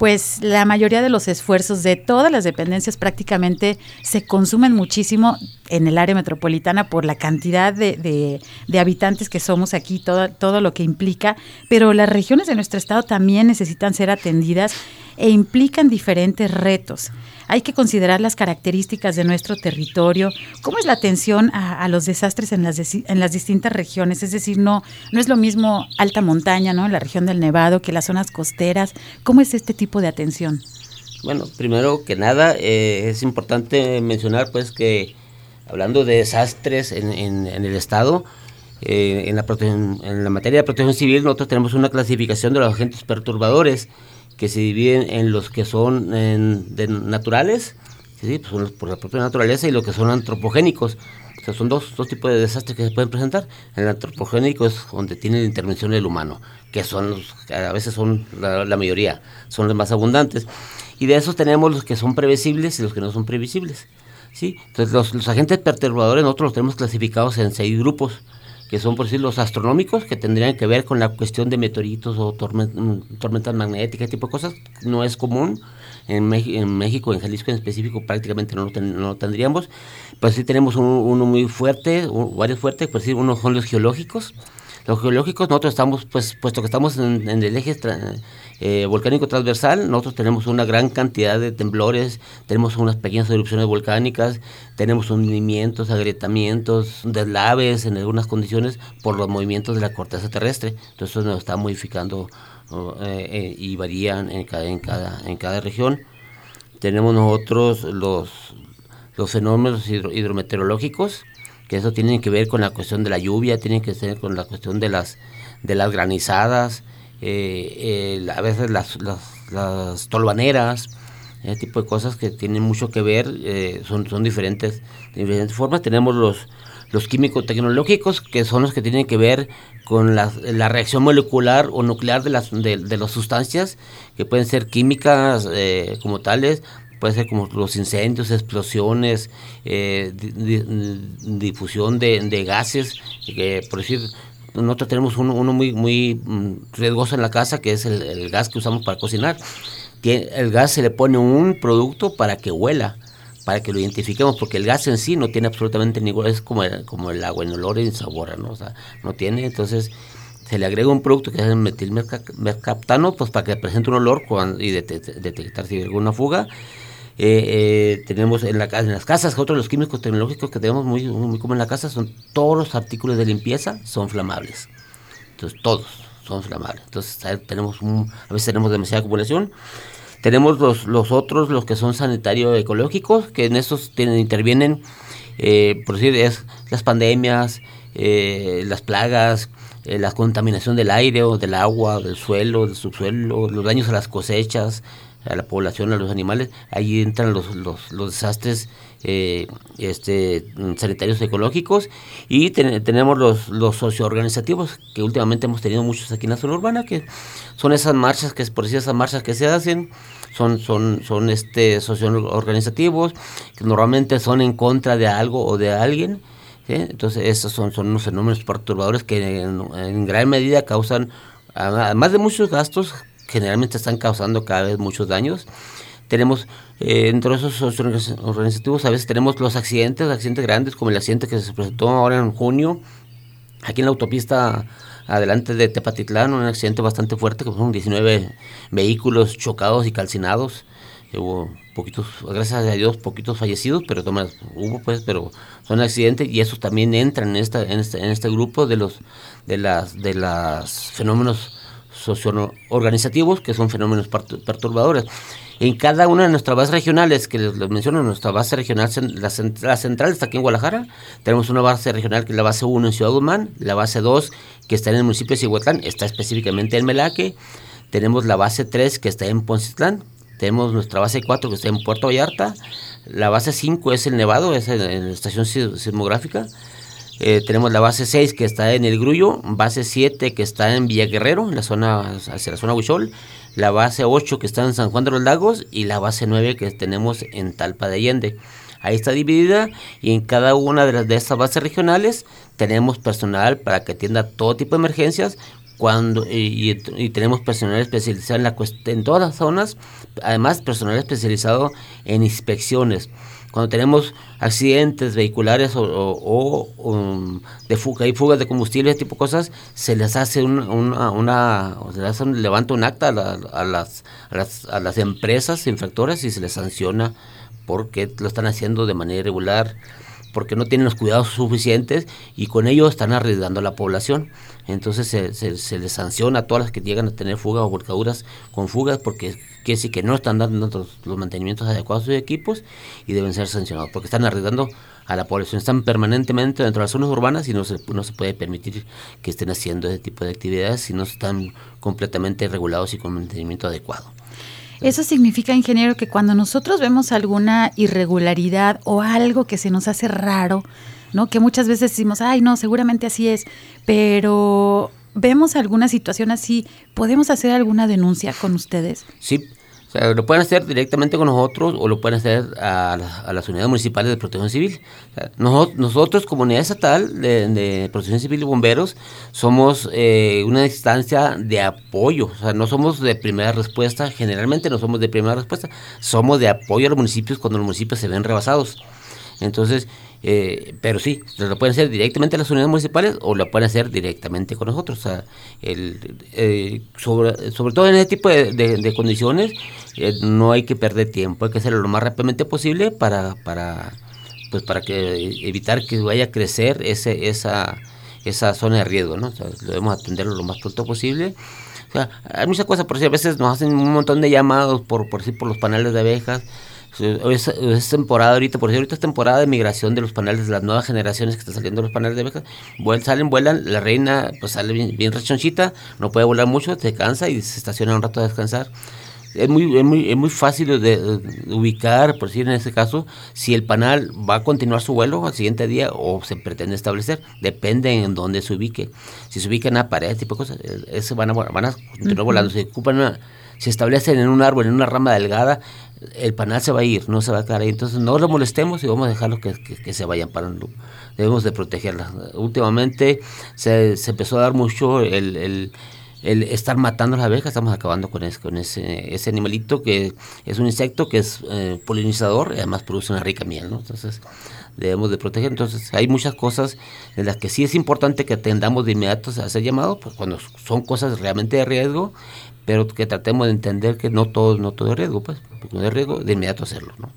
pues la mayoría de los esfuerzos de todas las dependencias prácticamente se consumen muchísimo en el área metropolitana por la cantidad de, de, habitantes que somos aquí, todo, todo lo que implica, pero las regiones de nuestro estado también necesitan ser atendidas e implican diferentes retos. Hay que considerar las características de nuestro territorio, cómo es la atención a, los desastres en las, en las distintas regiones, es decir, no, no es lo mismo alta montaña, ¿no? La región del Nevado que las zonas costeras, ¿cómo es este tipo de atención? Bueno, primero que nada eh, es importante mencionar pues que hablando de desastres en, en, el estado, eh, en, la en la materia de protección civil nosotros tenemos una clasificación de los agentes perturbadores que se dividen en los que son de naturales, ¿sí? pues por la propia naturaleza, y los que son antropogénicos. O sea, son dos, dos tipos de desastres que se pueden presentar. El antropogénico es donde tiene la intervención del humano, que son los, a veces son la, mayoría, son los más abundantes. Y de esos tenemos los que son previsibles y los que no son previsibles. ¿sí? Entonces los, los agentes perturbadores nosotros los tenemos clasificados en seis grupos que son por decir los astronómicos, que tendrían que ver con la cuestión de meteoritos o tormentas magnéticas, tipo de cosas, no es común. En, México, en Jalisco en específico, prácticamente no lo, tendríamos. Pues sí tenemos uno muy fuerte, varios fuertes, por decir, uno son los geológicos. Los geológicos, nosotros estamos, pues, puesto que estamos en, el eje eh, volcánico transversal, nosotros tenemos una gran cantidad de temblores, tenemos unas pequeñas erupciones volcánicas, tenemos hundimientos, agrietamientos, deslaves en algunas condiciones por los movimientos de la corteza terrestre. Entonces eso nos está modificando eh, eh, y varían en cada, en, cada, en cada región. Tenemos nosotros los, los fenómenos hidrometeorológicos, que eso tiene que ver con la cuestión de la lluvia, tiene que ver con la cuestión de las, de las granizadas, eh, a veces las, las, tolvaneras, ese tipo de cosas que tienen mucho que ver, eh, son, son diferentes, de diferentes formas. Tenemos los, los químicos tecnológicos, que son los que tienen que ver con la, la reacción molecular o nuclear de las, de, las sustancias, que pueden ser químicas eh, como tales, puede ser como los incendios, explosiones, eh, difusión de, gases, por decir nosotros tenemos uno, uno muy, muy mm, riesgoso en la casa, que es el, gas que usamos para cocinar. El gas se le pone un producto para que huela, para que lo identifiquemos, porque el gas en sí no tiene absolutamente ningún, es como el, como el agua en olor y en sabor, ¿no? O sea, no tiene, entonces se le agrega un producto que es el metilmercaptano, pues para que presente un olor y detectar si hay alguna fuga eh, eh, tenemos en, la, en las casas, otros los químicos tecnológicos que tenemos muy, muy, común en la casa son todos los artículos de limpieza son flamables. Entonces, todos son flamables. Entonces, tenemos a veces tenemos demasiada acumulación. Tenemos los, los otros, los que son sanitario-ecológicos, que en estos tienen, intervienen, eh, por decir, es las pandemias, las plagas, eh, la contaminación del aire o del agua, del suelo, del subsuelo, los daños a las cosechas, a la población, a los animales, ahí entran los, los, desastres eh, este, sanitarios ecológicos y ten- tenemos los, los socioorganizativos, que últimamente hemos tenido muchos aquí en la zona urbana, que son esas marchas, que es por decir esas marchas que se hacen, son, son, son este, socioorganizativos, que normalmente son en contra de algo o de alguien. Entonces, estos son, son unos fenómenos perturbadores que en, en gran medida causan, además de muchos gastos, generalmente están causando cada vez muchos daños. Tenemos, eh, entre esos organizativos, a veces tenemos los accidentes, accidentes grandes, como el accidente que se presentó ahora en junio, aquí en la autopista adelante de Tepatitlán, un accidente bastante fuerte, que fueron 19 vehículos chocados y calcinados. Hubo poquitos, gracias a Dios, poquitos fallecidos, pero toma, hubo pues, pero son accidentes y esos también entran en esta, en este, en este grupo de los, de las, de las fenómenos socio-organizativos, que son fenómenos pertu- perturbadores. En cada una de nuestras bases regionales, que les, les menciono, nuestra base regional, la, cent- la central está aquí en Guadalajara, tenemos una base regional que es la base 1 en Ciudad Guzmán, la base 2 que está en el municipio de Cihuatlán, está específicamente en Melaque, tenemos la base 3 que está en Poncitlán, tenemos nuestra base 4 que está en Puerto Vallarta, la base 5 es el Nevado, es en, en la estación si- sismográfica, eh, tenemos la base 6 que está en el Grullo, base 7 que está en Villa Guerrero, en la zona, hacia la zona Huichol, la base 8 que está en San Juan de los Lagos y la base 9 que tenemos en Talpa de Allende. Ahí está dividida y en cada una de, las, de estas bases regionales tenemos personal para que atienda todo tipo de emergencias cuando y, tenemos personal especializado en la en todas las zonas, además personal especializado en inspecciones. Cuando tenemos accidentes vehiculares o, o- um, de fuga y fugas de combustible, ese tipo de cosas, se les hace un- una, una o se les levanta un acta a, la- a las, a, las, a las empresas infractoras y se les sanciona porque lo están haciendo de manera irregular, porque no tienen los cuidados suficientes y con ello están arriesgando a la población. Entonces se, se, les sanciona a todas las que llegan a tener fugas o volcaduras con fugas porque quiere decir que no están dando los, los mantenimientos adecuados a sus equipos y deben ser sancionados porque están arriesgando a la población. Están permanentemente dentro de las zonas urbanas y no se, no se puede permitir que estén haciendo ese tipo de actividades si no están completamente regulados y con mantenimiento adecuado. Eso significa, ingeniero, que cuando nosotros vemos alguna irregularidad o algo que se nos hace raro, ¿no? Que muchas veces decimos, ay, no, seguramente así es, pero vemos alguna situación así, ¿podemos hacer alguna denuncia con ustedes? Sí, o sea, lo pueden hacer directamente con nosotros o lo pueden hacer a, la- a las unidades municipales de protección civil. O nosotros, como unidad estatal de, de protección civil y bomberos, somos eh, una instancia de apoyo. O sea, no somos de primera respuesta, generalmente no somos de primera respuesta, somos de apoyo a los municipios cuando los municipios se ven rebasados. Entonces, eh, pero sí, lo pueden hacer directamente a las unidades municipales o lo pueden hacer directamente con nosotros. O sea, eh, sobre, sobre todo en ese tipo de, condiciones, eh, no hay que perder tiempo, hay que hacerlo lo más rápidamente posible para, para, pues para que evitar que vaya a crecer ese, esa, esa zona de riesgo, ¿no? O debemos atenderlo lo más pronto posible. O sea, hay muchas cosas, por si a veces nos hacen un montón de llamados por, por, decir, por los paneles de abejas. Es, es temporada ahorita, por cierto, ahorita es temporada de migración de los paneles, de las nuevas generaciones que están saliendo los paneles de abejas. Vuel- salen, vuelan, la reina pues sale bien, bien rechonchita, no puede volar mucho, se cansa y se estaciona un rato a descansar. Es muy, es muy, es muy fácil de, de ubicar, por decir en este caso, si el panal va a continuar su vuelo al siguiente día o se pretende establecer. Depende en dónde se ubique. Si se ubica en una pared, tipo de cosas, eh, ese van a, van a continuar volando. Si ocupan una, se establecen en un árbol, en una rama delgada, el panal se va a ir, no se va a quedar. Entonces no lo molestemos y vamos a dejarlo que, que, se vayan parando. Debemos de protegerlas. Últimamente se, se empezó a dar mucho el, el, el estar matando las abejas, estamos acabando con, ese, con ese, ese animalito que es un insecto que es eh, polinizador y además produce una rica miel, ¿no? Entonces debemos de proteger. Entonces hay muchas cosas en las que sí es importante que atendamos de inmediato a hacer llamado, pues cuando son cosas realmente de riesgo, pero que tratemos de entender que no todo, no todo es riesgo, pues, porque no es riesgo, de inmediato hacerlo, ¿no?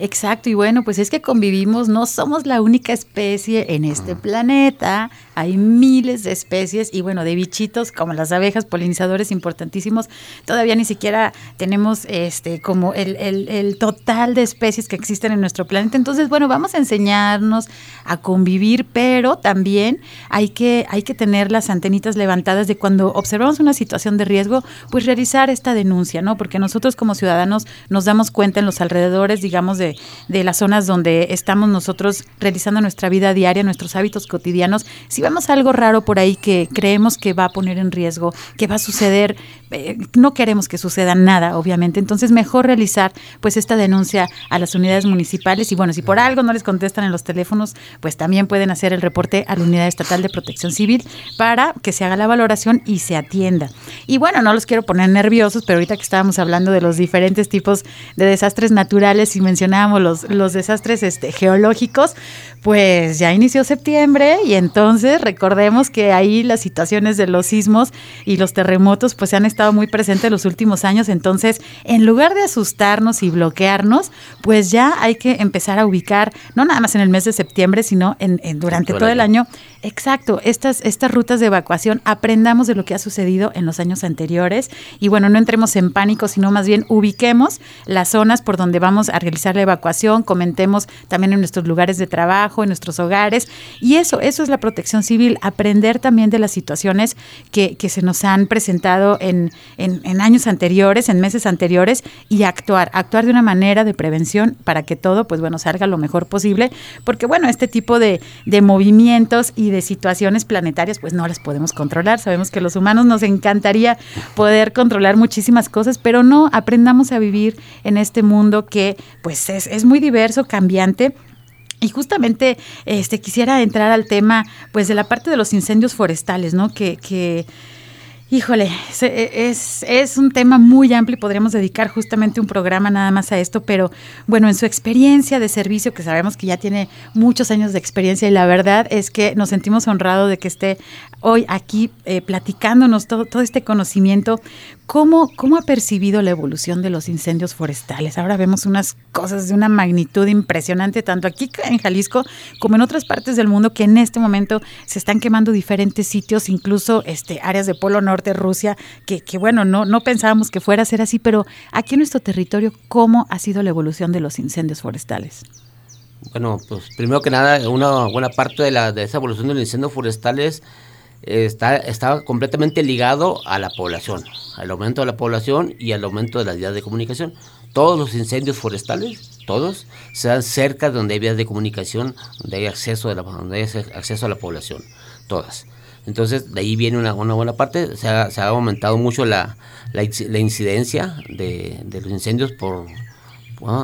Exacto, y bueno, pues es que convivimos, no somos la única especie en este planeta, hay miles de especies y bueno, de bichitos como las abejas, polinizadores importantísimos, todavía ni siquiera tenemos este como el, el, el total de especies que existen en nuestro planeta. Entonces, bueno, vamos a enseñarnos a convivir, pero también hay que, hay que tener las antenitas levantadas de cuando observamos una situación de riesgo, pues realizar esta denuncia, ¿no? Porque nosotros como ciudadanos nos damos cuenta en los alrededores, digamos, de de, las zonas donde estamos nosotros realizando nuestra vida diaria, nuestros hábitos cotidianos, si vemos algo raro por ahí que creemos que va a poner en riesgo, que va a suceder, eh, no queremos que suceda nada, obviamente, entonces mejor realizar pues esta denuncia a las unidades municipales y bueno, si por algo no les contestan en los teléfonos, pues también pueden hacer el reporte a la Unidad Estatal de Protección Civil para que se haga la valoración y se atienda. Y bueno, no los quiero poner nerviosos, pero ahorita que estábamos hablando de los diferentes tipos de desastres naturales y mencionamos los, los desastres este, geológicos, pues ya inició septiembre y entonces recordemos que ahí las situaciones de los sismos y los terremotos pues se han estado muy presentes los últimos años, entonces en lugar de asustarnos y bloquearnos, pues ya hay que empezar a ubicar, no nada más en el mes de septiembre, sino en, durante todo el año, exacto, estas, estas rutas de evacuación, aprendamos de lo que ha sucedido en los años anteriores y bueno, no entremos en pánico, sino más bien ubiquemos las zonas por donde vamos a realizar la evacuación, comentemos también en nuestros lugares de trabajo, en nuestros hogares. Y eso, eso es la protección civil, aprender también de las situaciones que, que se nos han presentado en, en, años anteriores, en meses anteriores, y actuar, actuar de una manera de prevención para que todo, pues bueno, salga lo mejor posible. Porque bueno, este tipo de, de movimientos y de situaciones planetarias, pues no las podemos controlar. Sabemos que los humanos nos encantaría poder controlar muchísimas cosas, pero no aprendamos a vivir en este mundo que pues es, es muy diverso, cambiante y justamente este quisiera entrar al tema pues de la parte de los incendios forestales, ¿no? Que, que Híjole, es, es, un tema muy amplio y podríamos dedicar justamente un programa nada más a esto, pero bueno, en su experiencia de servicio, que sabemos que ya tiene muchos años de experiencia y la verdad es que nos sentimos honrados de que esté hoy aquí eh, platicándonos todo, este conocimiento, ¿cómo, ¿cómo ha percibido la evolución de los incendios forestales? Ahora vemos unas cosas de una magnitud impresionante, tanto aquí en Jalisco como en otras partes del mundo, que en este momento se están quemando diferentes sitios, incluso este, áreas de Polo Norte, Rusia, que, que bueno, no, no pensábamos que fuera a ser así, pero aquí en nuestro territorio, ¿cómo ha sido la evolución de los incendios forestales? Bueno, pues primero que nada, una buena parte de, la, de esa evolución de los incendios forestales está, completamente ligado a la población, al aumento de la población y al aumento de las vías de comunicación. Todos los incendios forestales, todos, se dan cerca de donde hay vías de comunicación, donde hay acceso, de la, donde hay acceso a la población, todas. Entonces, de ahí viene una, buena parte. Se ha, se ha, aumentado mucho la, la, incidencia de, de, los incendios por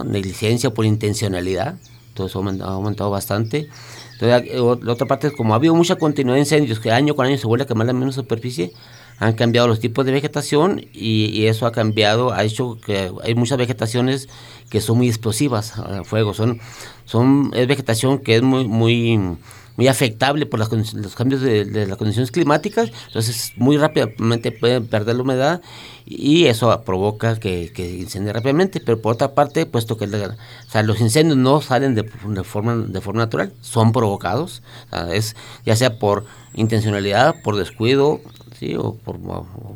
negligencia, por intencionalidad. Eso ha aumentado bastante. Entonces, eh, la otra parte es como ha habido mucha continuidad de incendios, que año con año se vuelve a quemar la misma superficie, han cambiado los tipos de vegetación y, eso ha cambiado, ha hecho que hay muchas vegetaciones que son muy explosivas al fuego, son, son, es vegetación que es muy, muy muy afectable por los cambios de, las condiciones climáticas, entonces muy rápidamente pueden perder la humedad y eso provoca que, que incendie rápidamente, pero por otra parte, puesto que los incendios no salen de, forma, de forma natural, son provocados, es ya sea por intencionalidad, por descuido, ¿sí? o por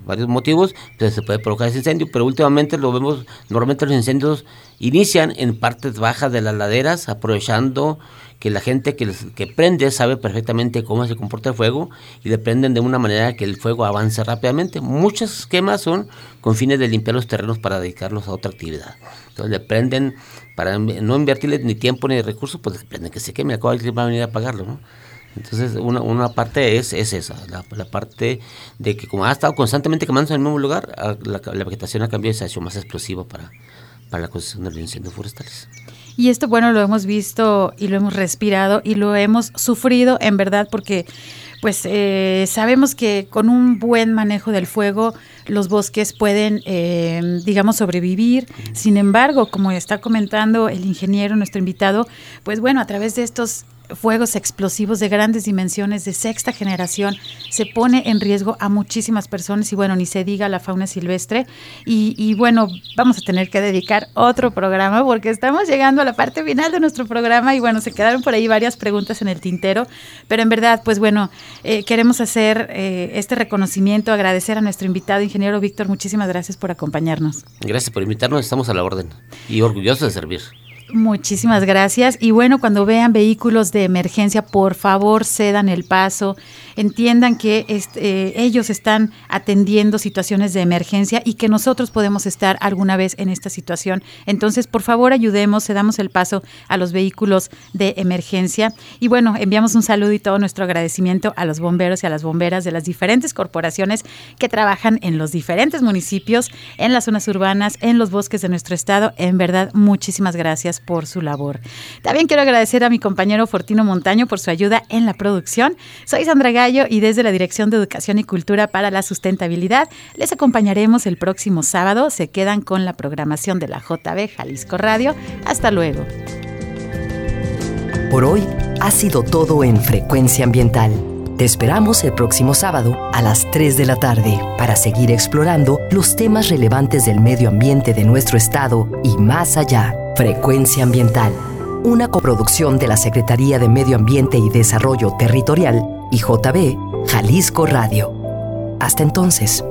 varios motivos, entonces se puede provocar ese incendio, pero últimamente lo vemos, normalmente los incendios inician en partes bajas de las laderas, aprovechando que la gente que, que prende sabe perfectamente cómo se comporta el fuego y le prenden de una manera que el fuego avance rápidamente. Muchos esquemas son con fines de limpiar los terrenos para dedicarlos a otra actividad. Entonces le prenden para no invertirle ni tiempo ni recursos, pues le prenden que se queme, acaba va a venir a apagarlo, ¿no? Entonces, una, una parte es, es esa, la, parte de que como ha estado constantemente quemándose en el mismo lugar, la, la vegetación ha cambiado y se ha hecho más explosiva para, para la construcción de los incendios forestales. Y esto, bueno, lo hemos visto y lo hemos respirado y lo hemos sufrido en verdad porque pues eh, sabemos que con un buen manejo del fuego los bosques pueden, eh, digamos, sobrevivir. Sin embargo, como está comentando el ingeniero, nuestro invitado, pues bueno, a través de estos fuegos explosivos de grandes dimensiones de sexta generación se pone en riesgo a muchísimas personas y bueno, ni se diga la fauna silvestre. Y, y, bueno, vamos a tener que dedicar otro programa porque estamos llegando a la parte final de nuestro programa y bueno, se quedaron por ahí varias preguntas en el tintero, pero en verdad, pues bueno, eh, queremos hacer eh, este reconocimiento, agradecer a nuestro invitado, ingeniero Víctor, muchísimas gracias por acompañarnos. Gracias por invitarnos, estamos a la orden y orgullosos de servir. Muchísimas gracias. Y bueno, cuando vean vehículos de emergencia, por favor cedan el paso, entiendan que este, ellos están atendiendo situaciones de emergencia y que nosotros podemos estar alguna vez en esta situación. Entonces, por favor, ayudemos, cedamos el paso a los vehículos de emergencia. Y bueno, enviamos un saludo y todo nuestro agradecimiento a los bomberos y a las bomberas de las diferentes corporaciones que trabajan en los diferentes municipios, en las zonas urbanas, en los bosques de nuestro estado. En verdad, muchísimas gracias por su labor. También quiero agradecer a mi compañero Fortino Montaño por su ayuda en la producción. Soy Sandra Y desde la Dirección de Educación y Cultura para la Sustentabilidad les acompañaremos el próximo sábado. Se quedan con la programación de la JB Jalisco Radio. Hasta luego. Por hoy ha sido todo en Frecuencia Ambiental. Te esperamos el próximo sábado a las 3 de la tarde para seguir explorando los temas relevantes del medio ambiente de nuestro estado y más allá. Frecuencia Ambiental, una coproducción de la Secretaría de Medio Ambiente y Desarrollo Territorial y JB Jalisco Radio. Hasta entonces.